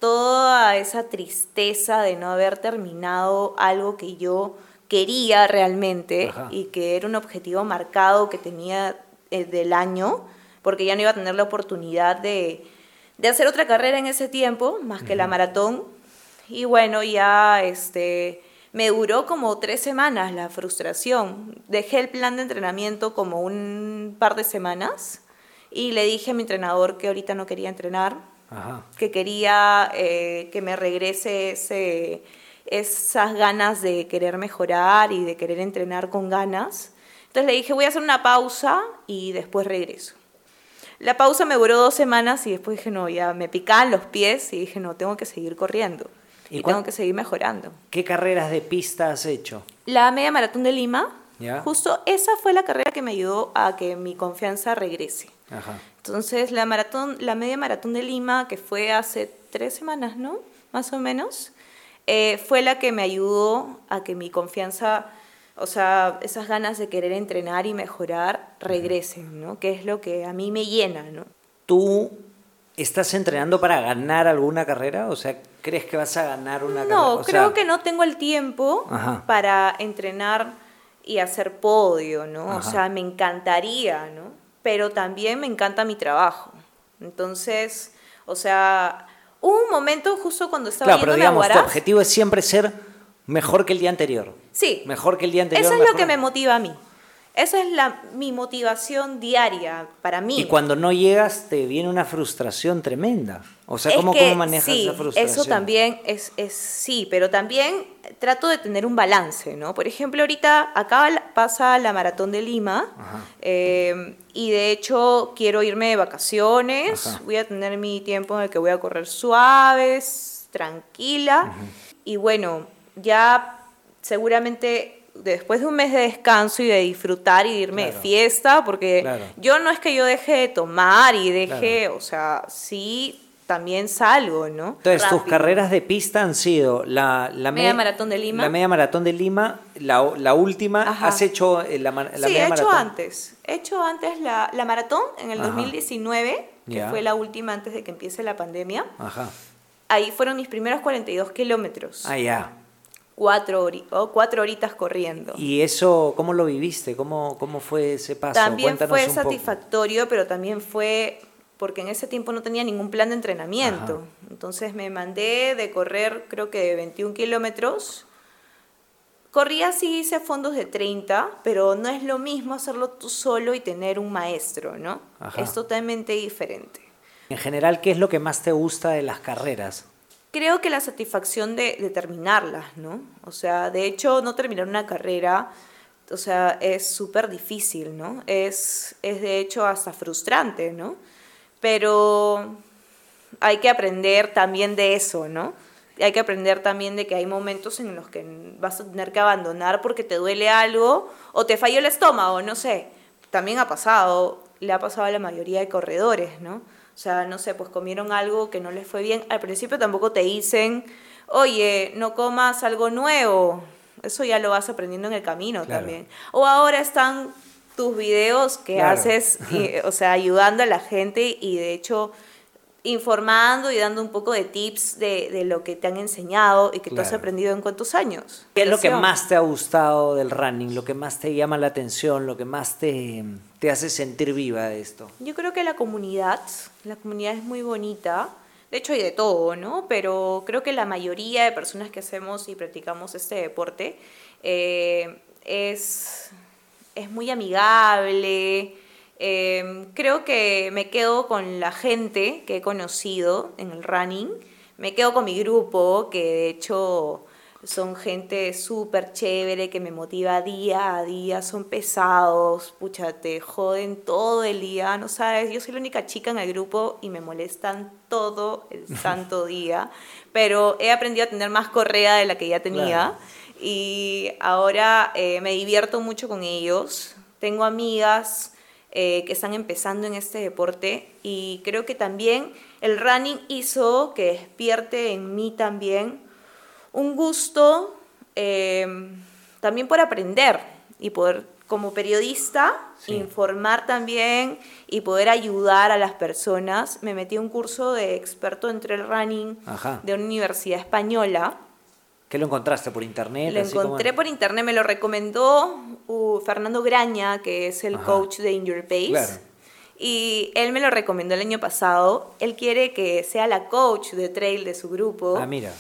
toda esa tristeza de no haber terminado algo que yo quería realmente y que era un objetivo marcado que tenía eh, del año, porque ya no iba a tener la oportunidad de, hacer otra carrera en ese tiempo, más que la maratón. Y bueno, ya este, me duró como tres semanas la frustración. Dejé el plan de entrenamiento como un par de semanas y le dije a mi entrenador que ahorita no quería entrenar, que quería eh, que me regrese ese, esas ganas de querer mejorar y de querer entrenar con ganas. Entonces le dije, voy a hacer una pausa y después regreso. La pausa me duró dos semanas y después dije, no, ya me picaban los pies y dije, no, tengo que seguir corriendo. Y, tengo que seguir mejorando. ¿Qué carreras de pista has hecho? La media maratón de Lima. Justo esa fue la carrera que me ayudó a que mi confianza regrese. Entonces, la, maratón, la media maratón de Lima, que fue hace tres semanas, ¿no? Más o menos, eh, fue la que me ayudó a que mi confianza, o sea, esas ganas de querer entrenar y mejorar regresen, ¿no? Que es lo que a mí me llena, ¿no? ¿Tú estás entrenando para ganar alguna carrera? O sea, ¿crees que vas a ganar una carrera? No, creo que no tengo el tiempo para entrenar y hacer podio, ¿no? O sea, me encantaría, ¿no? Pero también me encanta mi trabajo. Entonces, o sea, hubo un momento justo cuando estaba claro, pero digamos, tu objetivo es siempre ser mejor que el día anterior. Sí. Mejor que el día anterior. Eso es lo que me motiva a mí. Esa es la, mi motivación diaria para mí. Y cuando no llegas te viene una frustración tremenda. O sea, ¿cómo, ¿cómo manejas esa frustración? Eso también es, es, sí, pero también trato de tener un balance, ¿no? Por ejemplo, ahorita acá pasa la maratón de Lima eh, y de hecho quiero irme de vacaciones, voy a tener mi tiempo en el que voy a correr suaves, tranquila y bueno, ya seguramente después de un mes de descanso y de disfrutar y de irme de fiesta, porque yo no es que yo deje de tomar y deje, o sea, sí también salgo, ¿no? Entonces, tus carreras de pista han sido la, la media maratón de Lima. La media maratón de Lima, la, la última, ¿has hecho eh, la, la sí, he hecho antes. He hecho antes la, la maratón en el 2019, que fue la última antes de que empiece la pandemia. Ajá. Ahí fueron mis primeros 42 kilómetros. Ah, ya cuatro, horitas, cuatro horitas corriendo. ¿Y eso cómo lo viviste? ¿Cómo, cómo fue ese paso? También fue satisfactorio, pero también fue porque en ese tiempo no tenía ningún plan de entrenamiento. Entonces me mandé de correr creo que de 21 kilómetros. Corría sí hice fondos de 30, pero no es lo mismo hacerlo tú solo y tener un maestro, ¿no? Es totalmente diferente. En general, ¿qué es lo que más te gusta de las carreras? Creo que la satisfacción de, de, terminarlas, ¿no? O sea, de hecho, no terminar una carrera, o sea, es súper difícil, ¿no? Es, es de hecho hasta frustrante, ¿no? Pero hay que aprender también de eso, ¿no? Hay que aprender también de que hay momentos en los que vas a tener que abandonar porque te duele algo o te falló el estómago, no sé. También ha pasado, le ha pasado a la mayoría de corredores, ¿no? O sea, no sé, pues comieron algo que no les fue bien. Al principio tampoco te dicen, oye, no comas algo nuevo. Eso ya lo vas aprendiendo en el camino también. O ahora están tus videos que haces, o sea, ayudando a la gente y de hecho informando y dando un poco de tips de, de lo que te han enseñado y que tú has aprendido en cuántos años. ¿Qué es lo que más te ha gustado del running? Lo que más te llama la atención, lo que más te, te hace sentir viva de esto. Yo creo que la comunidad, la comunidad es muy bonita. De hecho hay de todo, ¿no? Pero creo que la mayoría de personas que hacemos y practicamos este deporte eh, es, es muy amigable, Em, creo que me quedo con la gente que he conocido en el running, me quedo con mi grupo, que de hecho son gente súper chévere que me motiva día a día, son pesados, pucha, te joden todo el día, no sabes, yo soy la única chica en el grupo y me molestan todo el santo día, pero he aprendido a tener más correa de la que ya tenía y ahora eh, me divierto mucho con ellos, tengo amigas eh, que están empezando en este deporte. Y creo que también el running hizo que despierte en mí también un gusto eh, también por aprender y poder como periodista informar también y poder ayudar a las personas. Me metí a un curso de experto en trail running de una universidad española ¿Qué lo encontraste por internet? Lo encontré por internet, me lo recomendó uh, Fernando Graña, que es el coach de In Your Pace. Y él me lo recomendó el año pasado. Él quiere que sea la coach de trail de su grupo. Ah, mira.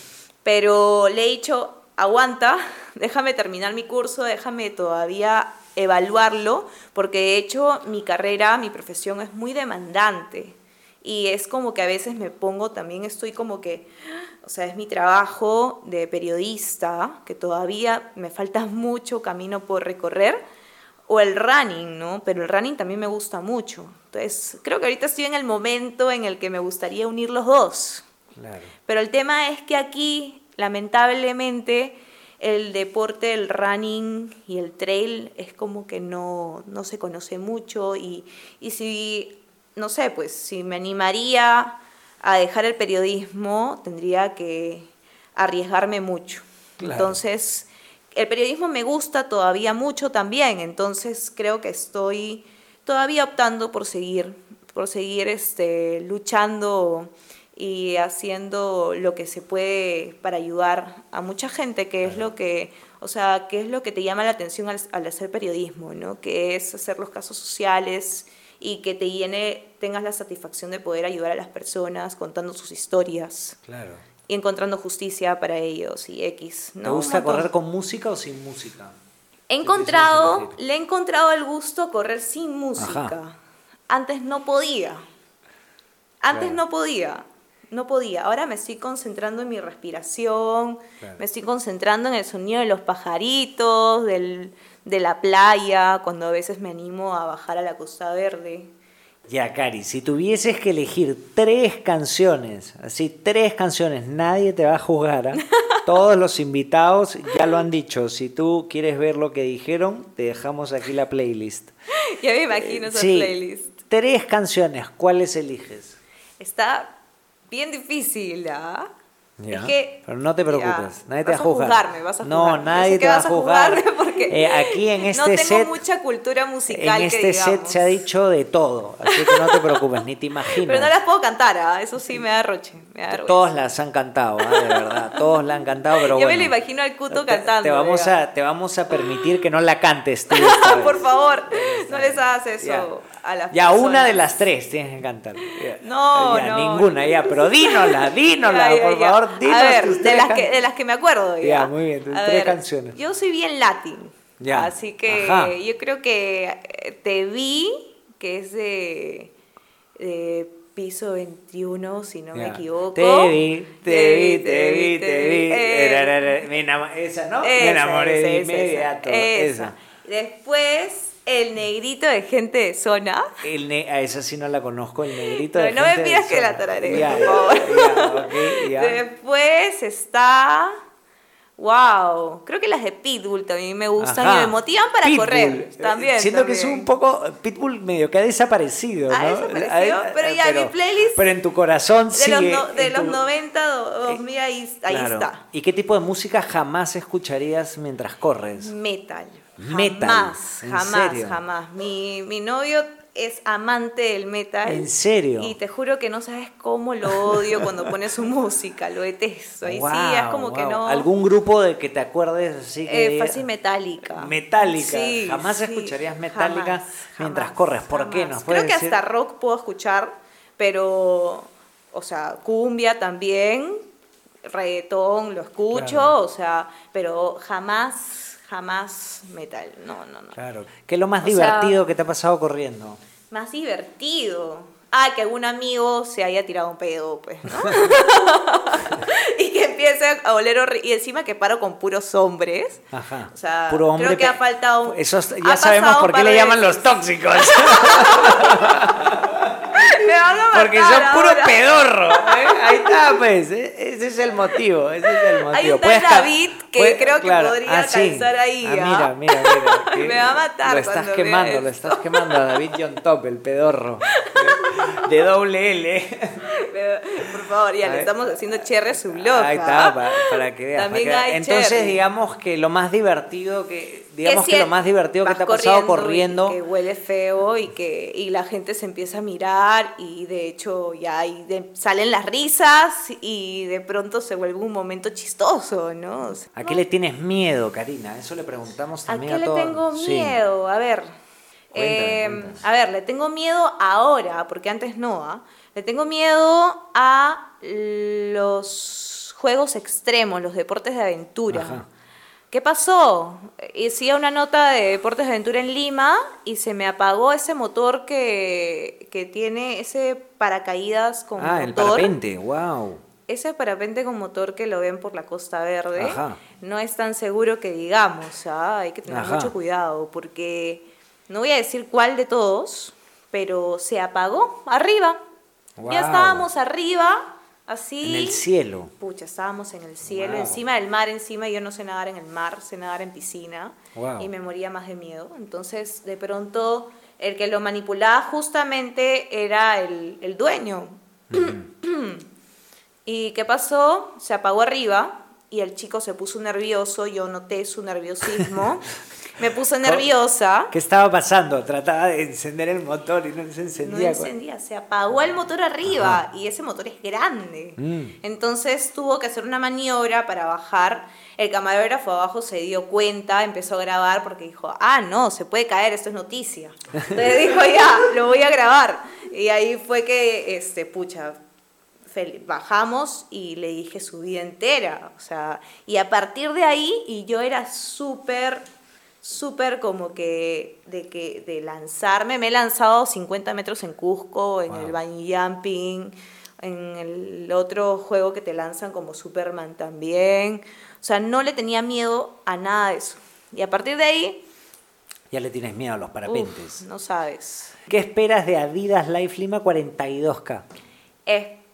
Pero le he dicho, aguanta, déjame terminar mi curso, déjame todavía evaluarlo, porque de hecho mi carrera, mi profesión es muy demandante. Y es como que a veces me pongo, también estoy como que, o sea, es mi trabajo de periodista, que todavía me falta mucho camino por recorrer, o el running, ¿no? Pero el running también me gusta mucho. Entonces, creo que ahorita estoy en el momento en el que me gustaría unir los dos. Pero el tema es que aquí, lamentablemente, el deporte, el running y el trail es como que no, no se conoce mucho y, y si, no sé, pues si me animaría a dejar el periodismo, tendría que arriesgarme mucho. Entonces, el periodismo me gusta todavía mucho también, entonces creo que estoy todavía optando por seguir, por seguir este, luchando y haciendo lo que se puede para ayudar a mucha gente, que es lo que, o sea, que es lo que te llama la atención al, hacer periodismo, ¿no? Que es hacer los casos sociales y que te llene, tengas la satisfacción de poder ayudar a las personas contando sus historias. Claro. Y encontrando justicia para ellos y X. ¿no? ¿Te gusta correr con música o sin música? He encontrado, le he encontrado el gusto correr sin música. Antes no podía. Antes no podía no podía. Ahora me estoy concentrando en mi respiración, me estoy concentrando en el sonido de los pajaritos, del, de la playa, cuando a veces me animo a bajar a la Costa Verde. Ya, Cari, si tuvieses que elegir tres canciones, así tres canciones, nadie te va a juzgar. ¿ah? Todos los invitados ya lo han dicho. Si tú quieres ver lo que dijeron, te dejamos aquí la playlist. ya me imagino esa playlist. Tres canciones, ¿cuáles eliges? Está bien difícil, ¿ah? Pero no te preocupes, nadie te va a juzgar. Juzgarme, vas a No, nadie te va a juzgar. Porque eh, aquí en este no tengo mucha cultura musical. En este set se ha dicho de todo, así que no te preocupes, ni te imaginas. Pero no las puedo cantar, ¿ah? eso sí me da roche. Todos las han cantado, ¿ah? de verdad, todos la han cantado, pero Yo me lo imagino al Cuto cantando. Te vamos, a, te vamos a permitir que no la cantes tú. Por favor, no les hagas eso ya una de las tres tienes que cantar. No, no. Ninguna, ya, pero dínola, dínola, por favor, dínola. A ver, de las, que, de las que me acuerdo. Ya, muy bien, tres canciones. Yo soy bien latín. Ya. Así que yo creo que eh, te vi, que es de, piso 21, si no me equivoco. Te vi, te vi, te vi, te vi. esa, ¿no? me enamoré de inmediato. Esa. Después el negrito de gente de zona. El a esa sí no la conozco, el negrito de no gente me pidas que la tararé, por favor. Después está. Wow, creo que las de Pitbull también me gustan y me motivan para correr. También. Siento que es un poco. Pitbull medio que ha desaparecido, ¿no? Ha desaparecido, pero ya mi playlist. Pero en tu corazón de sigue. Los de los 90, 2000, ahí, ahí está. ¿Y qué tipo de música jamás escucharías mientras corres? Metal. Jamás, jamás, jamás. Mi, mi novio es amante del metal. ¿En serio? Y te juro que no sabes cómo lo odio cuando pone su música, lo detesto. Y sí, es como que no. ¿Algún grupo de que te acuerdes así que. Eh, fácil Metallica. Metallica. jamás escucharías Metallica mientras corres. ¿Por qué no? Creo que hasta rock puedo escuchar, pero. O sea, cumbia también, reggaetón lo escucho, o sea, pero jamás jamás metal. No, no, no. Claro. ¿Qué es lo más divertido que te ha pasado corriendo? Más divertido. Ah, que algún amigo se haya tirado un pedo, pues, ¿no? y que empiece a oler horrible. Y encima que paro con puros hombres. Ajá. O sea, Puro hombre creo que ha faltado. Eso ya sabemos por qué le llaman los tóxicos. Porque son puro pedorro. ¿eh? Ahí está, pues. ¿eh? Ese es el motivo. Ese es el motivo. Hay un tal David que creo que podría ah, ahí. Ah, mira, mira, mira. Me va a matar. Lo estás quemando, lo estás quemando a David John Top, el pedorro. De, doble L. Por favor, ya le estamos haciendo cherry a su blog. Ahí está, para, que veas. También Hay Entonces, digamos que lo más divertido que digamos que, lo más divertido que te ha pasado corriendo. Que huele feo y que y la gente se empieza a mirar y de hecho ya salen las risas y de pronto se vuelve un momento chistoso, ¿no? ¿A qué le tienes miedo, Karina? Eso le preguntamos también a, todos. ¿A qué le tengo miedo? A ver. Em, a ver, le tengo miedo ahora, porque antes no. ¿ah? Le tengo miedo a los juegos extremos, los deportes de aventura. ¿Qué pasó? Hacía una nota de deportes de aventura en Lima y se me apagó ese motor que, que tiene ese paracaídas con ah, el parapente, wow. Ese parapente con motor que lo ven por la Costa Verde no es tan seguro que digamos, ¿ah? hay que tener mucho cuidado porque no voy a decir cuál de todos, pero se apagó arriba. Ya estábamos arriba Así. En el cielo. Pucha, estábamos en el cielo, encima del mar, encima yo no sé nadar en el mar, sé nadar en piscina y me moría más de miedo. Entonces, de pronto, el que lo manipulaba justamente era el, dueño. ¿Y qué pasó? Se apagó arriba y el chico se puso nervioso, yo noté su nerviosismo. me puso nerviosa. ¿Qué estaba pasando? Trataba de encender el motor y no se encendía. No encendía, se apagó el motor arriba y ese motor es grande. Mm. Entonces tuvo que hacer una maniobra para bajar. El camarógrafo abajo se dio cuenta, empezó a grabar porque dijo, ah, no, se puede caer, esto es noticia. Entonces dijo, ya, lo voy a grabar. Y ahí fue que, este, pucha, bajamos y le dije su vida entera, o sea, y a partir de ahí, y yo era súper súper como que de, que de lanzarme. Me he lanzado 50 metros en Cusco, en el bungee jumping, en el otro juego que te lanzan como Superman también. O sea, no le tenía miedo a nada de eso. Y a partir de ahí... Ya le tienes miedo a los parapentes. no sabes. ¿Qué esperas de Adidas Life Lima 42K? espero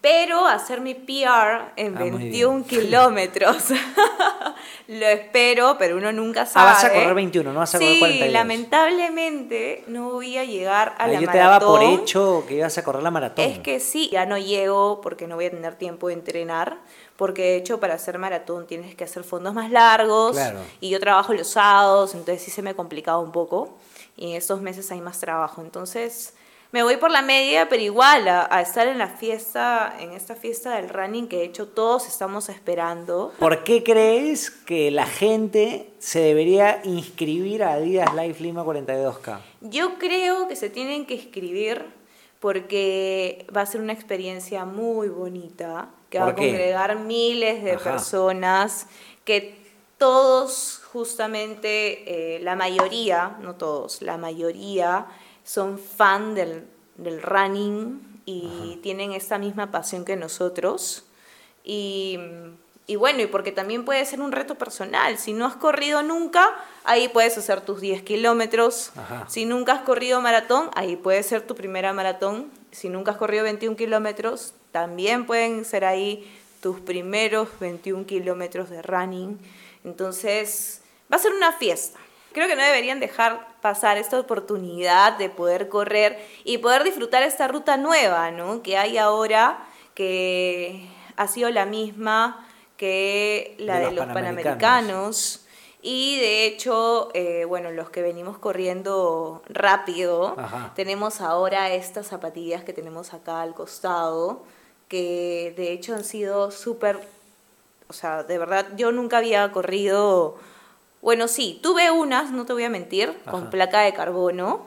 hacer mi PR en 21 ah, kilómetros. Lo espero, pero uno nunca sabe. Ah, vas a correr 21, no vas a correr 42. Sí, lamentablemente no voy a llegar a la maratón. Yo te daba por hecho que ibas a correr la maratón. Es que sí, ya no llego porque no voy a tener tiempo de entrenar. Porque de hecho para hacer maratón tienes que hacer fondos más largos. Y yo trabajo los sábados, entonces sí se me ha complicado un poco. Y en estos meses hay más trabajo. Entonces me voy por la media, pero igual a, estar en la fiesta, en esta fiesta del running que de hecho todos estamos esperando. ¿Por qué crees que la gente se debería inscribir a Adidas Life Lima 42K? Yo creo que se tienen que inscribir porque va a ser una experiencia muy bonita, que va a congregar miles de personas, que todos justamente, eh, la mayoría, no todos, la mayoría son fan del, running y tienen esta misma pasión que nosotros. Y, bueno, y porque también puede ser un reto personal. Si no has corrido nunca, ahí puedes hacer tus 10 kilómetros. Si nunca has corrido maratón, ahí puede ser tu primera maratón. Si nunca has corrido 21 kilómetros, también pueden ser ahí tus primeros 21 kilómetros de running. Entonces, va a ser una fiesta. Creo que no deberían dejar pasar esta oportunidad de poder correr y poder disfrutar esta ruta nueva, ¿no? Que hay ahora, que ha sido la misma que la de, los, panamericanos. Y de hecho, eh, bueno, los que venimos corriendo rápido, tenemos ahora estas zapatillas que tenemos acá al costado, que de hecho han sido súper, o sea, de verdad, yo nunca había corrido bueno, sí, tuve unas, no te voy a mentir, con placa de carbono,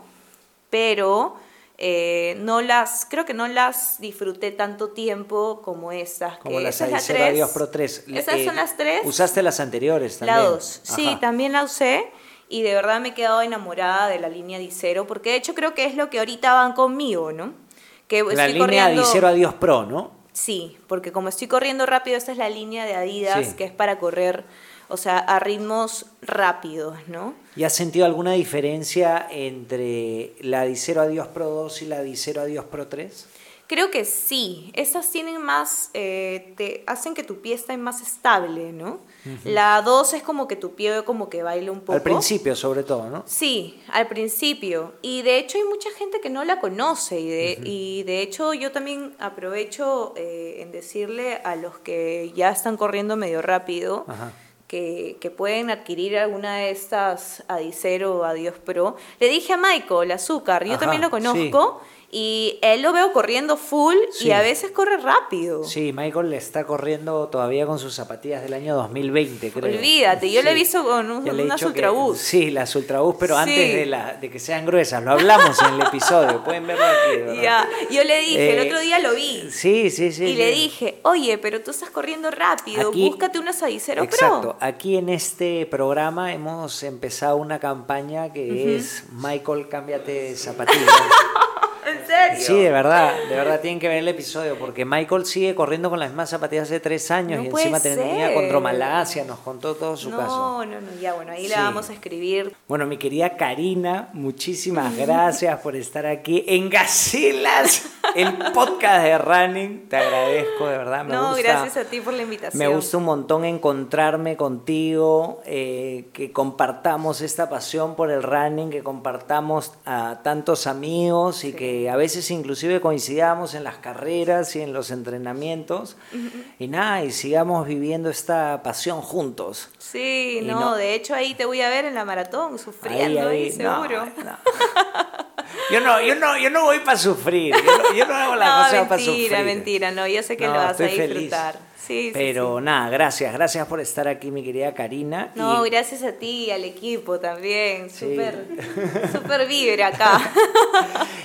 pero eh, no las, creo que no las disfruté tanto tiempo como estas. Como las Adios Pro 3. Esas son las tres. Usaste las anteriores también. Las dos, sí, también la usé y de verdad me he quedado enamorada de la línea Dicero, porque de hecho creo que es lo que ahorita van conmigo, ¿no? Que la línea corriendo... Dicero Adios Pro, ¿no? Sí, porque como estoy corriendo rápido, esta es la línea de Adidas, que es para correr o sea, a ritmos rápidos, ¿no? ¿Y has sentido alguna diferencia entre la Dicero Adios Pro 2 y la Dicero Adios Pro 3? Creo que sí. Estas tienen más, eh, te hacen que tu pie esté más estable, ¿no? La 2 es como que tu pie como que baila un poco. Al principio, sobre todo, ¿no? Sí, al principio. Y de hecho hay mucha gente que no la conoce. Y de, y de hecho yo también aprovecho eh, en decirle a los que ya están corriendo medio rápido. Ajá que, pueden adquirir alguna de estas Adicero o Adios Pro. Le dije a Michael, azúcar, yo también lo conozco. Y él lo veo corriendo full y a veces corre rápido. Sí, Michael le está corriendo todavía con sus zapatillas del año 2020, creo. Olvídate, yo le he visto con unas Ultraboost. Sí, las Ultraboost, pero antes de, la, de que sean gruesas. Lo hablamos en el episodio, pueden verlo aquí. Ya, yo le dije, el otro día lo vi. Sí, sí, sí. Y le dije, oye, pero tú estás corriendo rápido, búscate una Adicero Pro. Exacto, aquí en este programa hemos empezado una campaña que es Michael, cámbiate zapatillas. ¿En serio? Sí, de verdad, de verdad tienen que ver el episodio porque Michael sigue corriendo con las mismas zapatillas hace tres años y encima tenía contra Malasia, nos contó todo su caso. No, no, no, ya bueno, ahí la vamos a escribir. Bueno, mi querida Karina, muchísimas gracias por estar aquí en Gacelas, el podcast de Running. Te agradezco, de verdad. Me no, gracias a ti por la invitación. Me gusta un montón encontrarme contigo, eh, que compartamos esta pasión por el running, que compartamos a tantos amigos y que a veces inclusive coincidamos en las carreras y en los entrenamientos. Y nada, y sigamos viviendo esta pasión juntos. Sí, no, de hecho ahí te voy a ver en la maratón, sufriendo ahí, seguro. Yo no, yo no, yo no voy para sufrir. Yo no, hago la cosa para sufrir. Mentira, mentira, no, yo sé que lo vas a disfrutar. Pero nada, gracias, gracias por estar aquí, mi querida Karina. No, gracias a ti, al equipo también. Súper, súper vibra acá.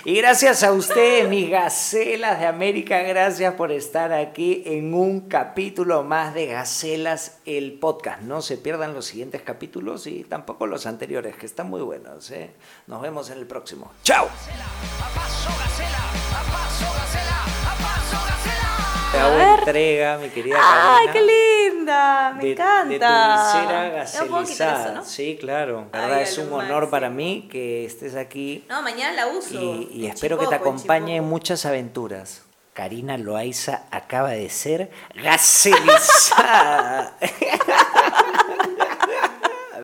y gracias a ustedes, mis gacelas de América, gracias por estar aquí en un capítulo más de Gacelas, el podcast. No se pierdan los siguientes capítulos y tampoco los anteriores, que están muy buenos. ¿eh? Nos vemos en el próximo. ¡Chao! Te hago entrega, mi querida ¡Ay, qué linda! Me encanta. De tu visera gaselizada. Sí, claro. La verdad es un honor para mí que estés aquí. No, mañana la uso. Y, espero que te acompañe en muchas aventuras. Karina Loaiza acaba de ser gaselizada.